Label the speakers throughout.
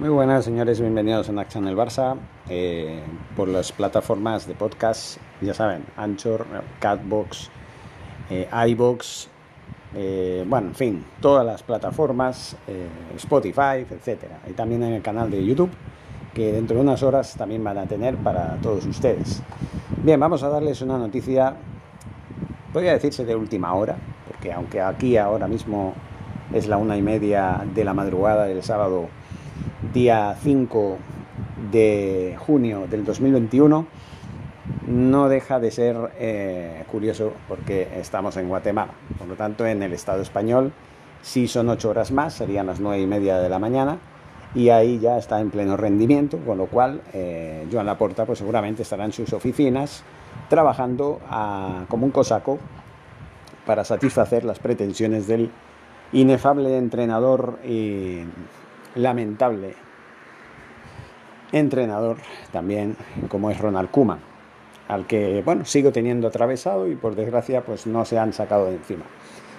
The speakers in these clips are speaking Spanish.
Speaker 1: Muy buenas señores, bienvenidos a Acción del Barça eh, por las plataformas de podcast, ya saben, Anchor, Catbox, eh, iBox, eh, bueno, en fin, todas las plataformas, eh, Spotify, etcétera. Y también en el canal de YouTube, que dentro de unas horas también van a tener para todos ustedes. Bien, vamos a darles una noticia, podría decirse de última hora, porque aunque aquí ahora mismo es la una y media de la madrugada del sábado día 5 de junio del 2021, no deja de ser eh, curioso porque estamos en Guatemala. Por lo tanto, en el Estado español, si son ocho horas más, serían las nueve y media de la mañana, y ahí ya está en pleno rendimiento, con lo cual eh, Joan Laporta pues, seguramente estará en sus oficinas trabajando a, como un cosaco para satisfacer las pretensiones del inefable entrenador y lamentable entrenador también como es Ronald Koeman, al que bueno, sigo teniendo atravesado y por desgracia pues no se han sacado de encima.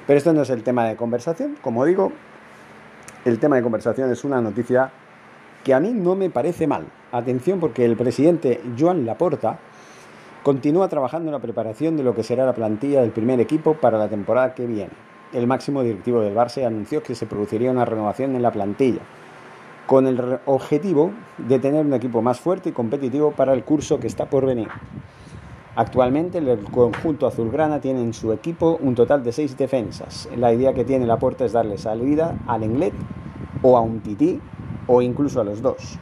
Speaker 1: Pero esto no es el tema de conversación, como digo, el tema de conversación es una noticia que a mí no me parece mal. Atención porque el presidente Joan Laporta continúa trabajando en la preparación de lo que será la plantilla del primer equipo para la temporada que viene. El máximo directivo del Barça anunció que se produciría una renovación en la plantilla con el objetivo de tener un equipo más fuerte y competitivo para el curso que está por venir. Actualmente el conjunto azulgrana tiene en su equipo un total de seis defensas. La idea que tiene la puerta es darle salida al Englet o a un Tití o incluso a los dos.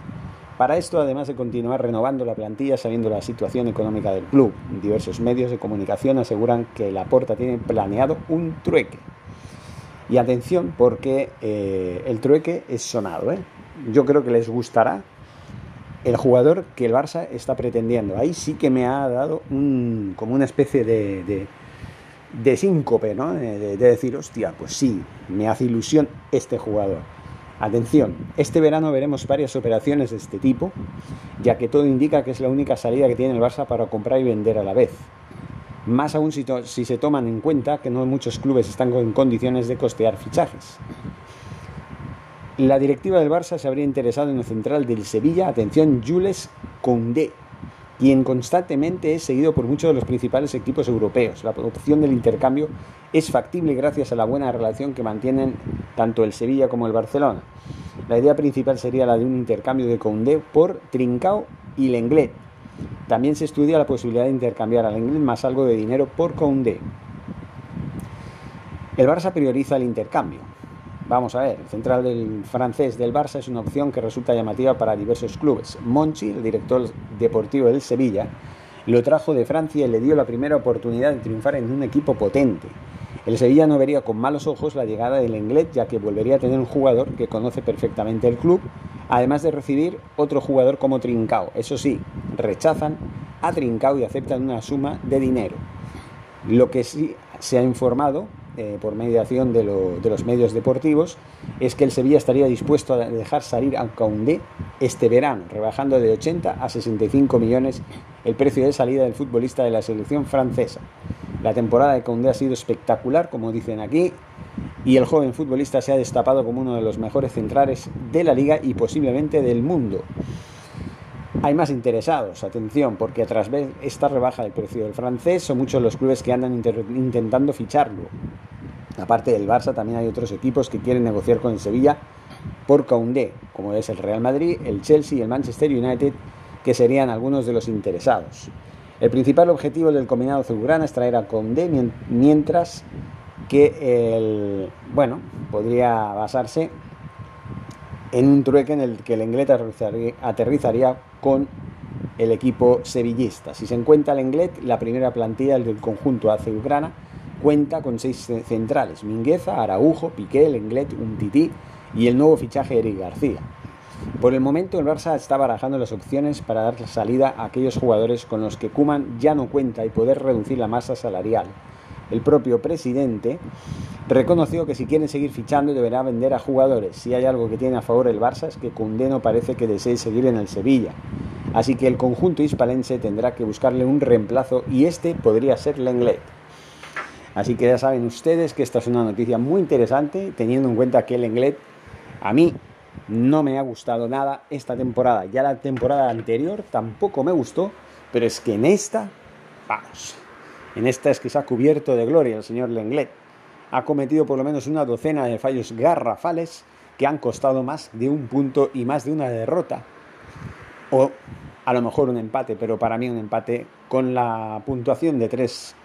Speaker 1: Para esto, además de continuar renovando la plantilla sabiendo la situación económica del club, diversos medios de comunicación aseguran que la puerta tiene planeado un trueque. Y atención porque eh, el trueque es sonado, ¿eh? yo creo que les gustará el jugador que el Barça está pretendiendo. Ahí sí que me ha dado un, como una especie de, de, de síncope, ¿no? De, de, decir, hostia, pues sí, me hace ilusión este jugador. Atención, este verano veremos varias operaciones de este tipo, ya que todo indica que es la única salida que tiene el Barça para comprar y vender a la vez. Más aún si, se toman en cuenta que no muchos clubes están en condiciones de costear fichajes. La directiva del Barça se habría interesado en el central del Sevilla, atención, Jules Koundé, quien constantemente es seguido por muchos de los principales equipos europeos. La opción del intercambio es factible gracias a la buena relación que mantienen tanto el Sevilla como el Barcelona. La idea principal sería la de un intercambio de Koundé por Trincao y Lenglet. También se estudia la posibilidad de intercambiar a Lenglet más algo de dinero por Koundé. El Barça prioriza el intercambio. Vamos a ver, el central del francés del Barça es una opción que resulta llamativa para diversos clubes. Monchi, el director deportivo del Sevilla, lo trajo de Francia y le dio la primera oportunidad de triunfar en un equipo potente. El Sevilla no vería con malos ojos la llegada del inglés, ya que volvería a tener un jugador que conoce perfectamente el club, además de recibir otro jugador como Trincao. Eso sí, rechazan a Trincao y aceptan una suma de dinero. Lo que sí se ha informado eh, por mediación de, lo, de, los medios deportivos, es que el Sevilla estaría dispuesto a dejar salir a Koundé este verano, rebajando de 80 a 65 millones el precio de salida del futbolista de la selección francesa. La temporada de Koundé ha sido espectacular, como dicen aquí, y el joven futbolista se ha destapado como uno de los mejores centrales de la liga y posiblemente del mundo. Hay más interesados, atención, porque tras ver esta rebaja del precio del francés son muchos los clubes que andan intentando ficharlo. Aparte del Barça, también hay otros equipos que quieren negociar con Sevilla por Koundé, como es el Real Madrid, el Chelsea y el Manchester United, que serían algunos de los interesados. El principal objetivo del combinado azulgrana es traer a Koundé, mientras que el, bueno, podría basarse en un trueque en el que el inglés aterrizaría con el equipo sevillista. Si se encuentra el Englet, la primera plantilla del conjunto azulgrana cuenta con seis centrales, Mingueza, Araujo, Piqué, Lenglet, Umtiti y el nuevo fichaje Eric García. Por el momento el Barça está barajando las opciones para dar salida a aquellos jugadores con los que Kuman ya no cuenta y poder reducir la masa salarial. El propio presidente reconoció que si quieren seguir fichando deberá vender a jugadores. Si hay algo que tiene a favor el Barça es que Koundé no parece que desee seguir en el Sevilla. Así que el conjunto hispalense tendrá que buscarle un reemplazo y este podría ser Lenglet. Así que ya saben ustedes que esta es una noticia muy interesante, teniendo en cuenta que el Englet a mí no me ha gustado nada esta temporada. Ya la temporada anterior tampoco me gustó, pero es que en esta, vamos, en esta es que se ha cubierto de gloria el señor Lenglet. Ha cometido por lo menos una docena de fallos garrafales que han costado más de un punto y más de una derrota. O a lo mejor un empate, pero para mí un empate con la puntuación de tres,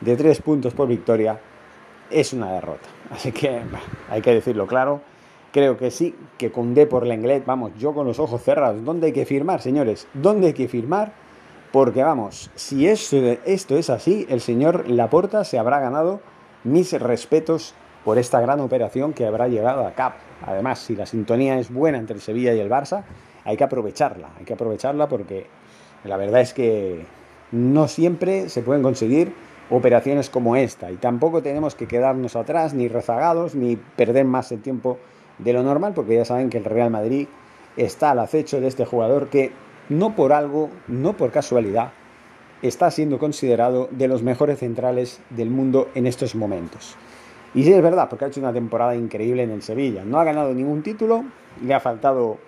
Speaker 1: de tres puntos por victoria es una derrota. Así que hay que decirlo claro Creo que sí, que con D por Lenglet, vamos, yo con los ojos cerrados. ¿Dónde hay que firmar, señores? ¿Dónde hay que firmar? Porque vamos, si esto, esto es así, el señor Laporta se habrá ganado mis respetos por esta gran operación que habrá llegado a cabo. Además, si la sintonía es buena entre el Sevilla y el Barça, hay que aprovecharla, hay que aprovecharla porque la verdad es que no siempre se pueden conseguir operaciones como esta y tampoco tenemos que quedarnos atrás ni rezagados ni perder más el tiempo de lo normal, porque ya saben que el Real Madrid está al acecho de este jugador que no por algo, no por casualidad, está siendo considerado de los mejores centrales del mundo en estos momentos. Y sí es verdad, porque ha hecho una temporada increíble en el Sevilla. No ha ganado ningún título, le ha faltado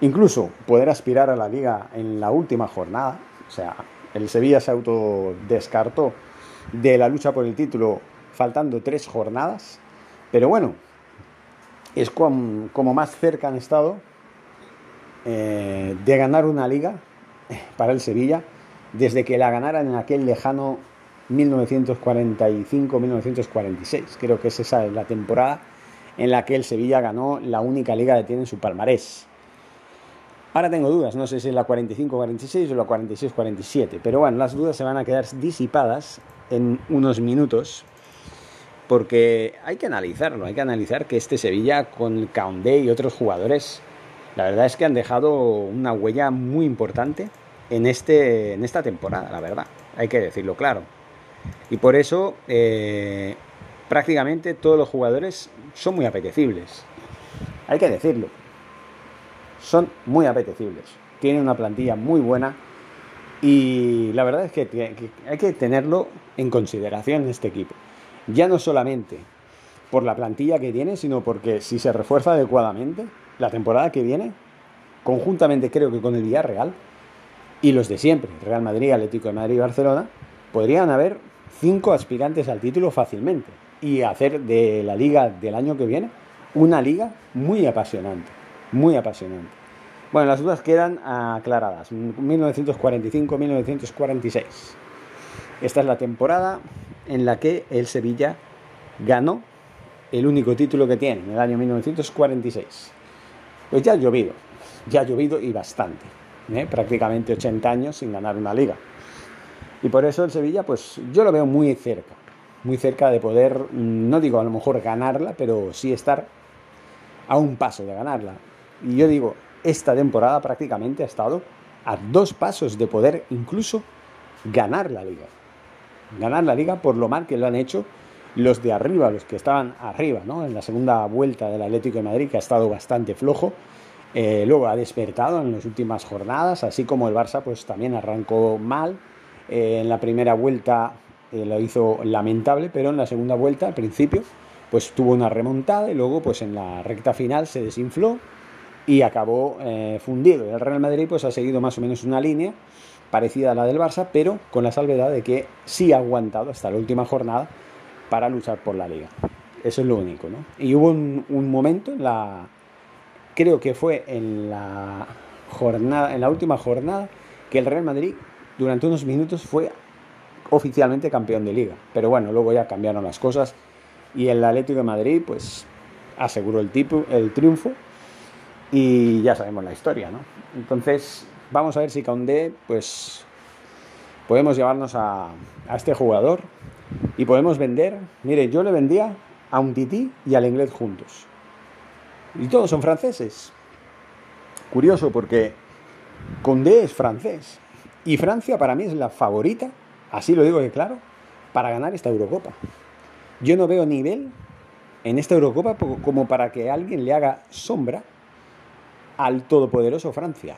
Speaker 1: incluso poder aspirar a la liga en la última jornada. O sea, el Sevilla se autodescartó de la lucha por el título faltando tres jornadas. Pero bueno, es como, más cerca han estado eh, de ganar una liga para el Sevilla desde que la ganaran en aquel lejano 1945-1946. Creo que es esa la temporada en la que el Sevilla ganó la única liga que tiene en su palmarés. Ahora tengo dudas, no sé si es la 45-46 o la 46-47, pero bueno, las dudas se van a quedar disipadas en unos minutos porque hay que analizarlo, hay que analizar que este Sevilla con Caundé y otros jugadores, la verdad es que han dejado una huella muy importante en, este, en esta temporada, la verdad, hay que decirlo claro. Y por eso eh, prácticamente todos los jugadores son muy apetecibles, hay que decirlo, son muy apetecibles, tienen una plantilla muy buena y la verdad es que hay que tenerlo en consideración este equipo ya no solamente por la plantilla que tiene, sino porque si se refuerza adecuadamente, la temporada que viene, conjuntamente creo que con el Villarreal y los de siempre, Real Madrid, Atlético de Madrid y Barcelona, podrían haber cinco aspirantes al título fácilmente y hacer de la liga del año que viene una liga muy apasionante, muy apasionante. Bueno, las dudas quedan aclaradas. 1945-1946. Esta es la temporada en la que el Sevilla ganó el único título que tiene en el año 1946. Pues ya ha llovido, ya ha llovido y bastante, ¿eh? prácticamente 80 años sin ganar una liga. Y por eso el Sevilla, pues yo lo veo muy cerca, muy cerca de poder, no digo a lo mejor ganarla, pero sí estar a un paso de ganarla. Y yo digo, esta temporada prácticamente ha estado a dos pasos de poder incluso ganar la liga ganar la liga por lo mal que lo han hecho los de arriba, los que estaban arriba, ¿no? En la segunda vuelta del Atlético de Madrid, que ha estado bastante flojo. Eh, luego ha despertado en las últimas jornadas, así como el Barça, pues también arrancó mal. Eh, en la primera vuelta eh, lo hizo lamentable, pero en la segunda vuelta, al principio, pues tuvo una remontada y luego, pues en la recta final se desinfló y acabó fundido. El Real Madrid, pues ha seguido más o menos una línea parecida a la del Barça, pero con la salvedad de que sí ha aguantado hasta la última jornada para luchar por la liga. Eso es lo único, ¿no? Y hubo un, momento. Creo que fue en la jornada, en la última jornada, que el Real Madrid durante unos minutos fue oficialmente campeón de liga. Pero bueno, luego ya cambiaron las cosas y el Atlético de Madrid, pues, aseguró el, tipo, el triunfo y ya sabemos la historia, ¿no? Entonces, Vamos a ver si D, pues podemos llevarnos a, este jugador y podemos vender. Mire, yo le vendía a un Tití y al inglés juntos. Y todos son franceses. Curioso porque Condé es francés. Y Francia para mí es la favorita, así lo digo de claro, para ganar esta Eurocopa. Yo no veo nivel en esta Eurocopa como para que alguien le haga sombra al todopoderoso Francia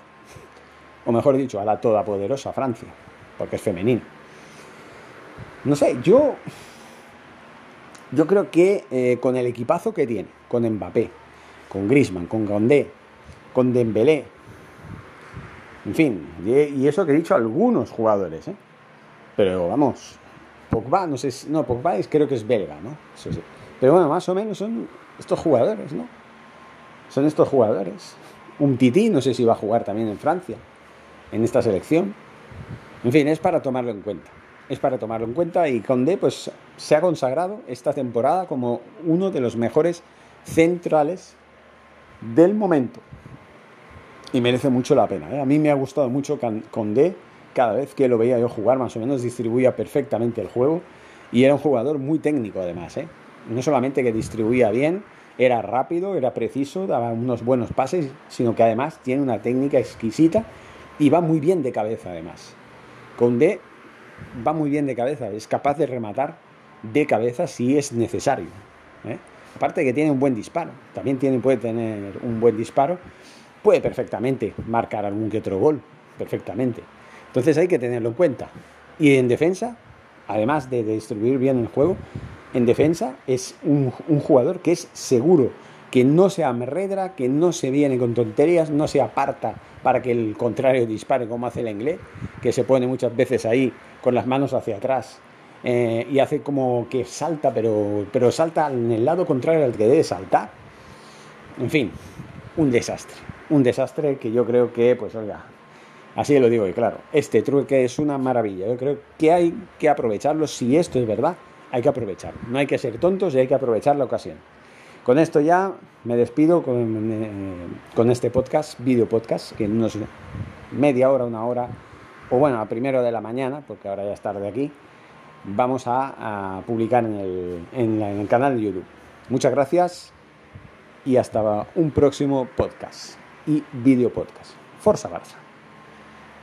Speaker 1: o mejor dicho, a la todopoderosa Francia, porque es femenina. No sé, yo, yo creo que eh, con el equipazo que tiene, con Mbappé, con Grisman, con Gondé, con Dembélé. En fin, y eso que he dicho algunos jugadores, ¿eh? Pero vamos, Pogba, no sé, no, Pogba es, creo que es belga, ¿no? Pero bueno, más o menos son estos jugadores, ¿no? Son estos jugadores. Un Tití, no sé si va a jugar también en Francia, en esta selección. En fin, es para tomarlo en cuenta. Es para tomarlo en cuenta y Condé pues se ha consagrado esta temporada como uno de los mejores centrales del momento. Y merece mucho la pena. ¿eh? A mí me ha gustado mucho Condé. Cada vez que lo veía yo jugar, más o menos distribuía perfectamente el juego. Y era un jugador muy técnico además. ¿eh? No solamente que distribuía bien, era rápido, era preciso, daba unos buenos pases, sino que además tiene una técnica exquisita y va muy bien de cabeza además. Condé va muy bien de cabeza, es capaz de rematar de cabeza si es necesario. ¿eh? Aparte de que tiene un buen disparo, también tiene, puede tener un buen disparo, puede perfectamente marcar algún que otro gol, perfectamente. Entonces hay que tenerlo en cuenta. Y en defensa, además de distribuir bien el juego, en defensa es un, jugador que es seguro, que no se amredra, que no se viene con tonterías, no se aparta para que el contrario dispare como hace el inglés, que se pone muchas veces ahí con las manos hacia atrás eh, y hace como que salta, pero, pero salta en el lado contrario al que debe saltar. En fin, un desastre. Un desastre que yo creo que, pues oiga, así lo digo y claro, este truque es una maravilla. Yo creo que hay que aprovecharlo si esto es verdad hay que aprovechar. No hay que ser tontos y hay que aprovechar la ocasión. Con esto ya me despido con, eh, este podcast, video podcast, que en unos media hora, una hora, o bueno, a primero de la mañana, porque ahora ya es tarde aquí, vamos a, publicar en el, en el canal de YouTube. Muchas gracias y hasta un próximo podcast y video podcast. Forza Barça.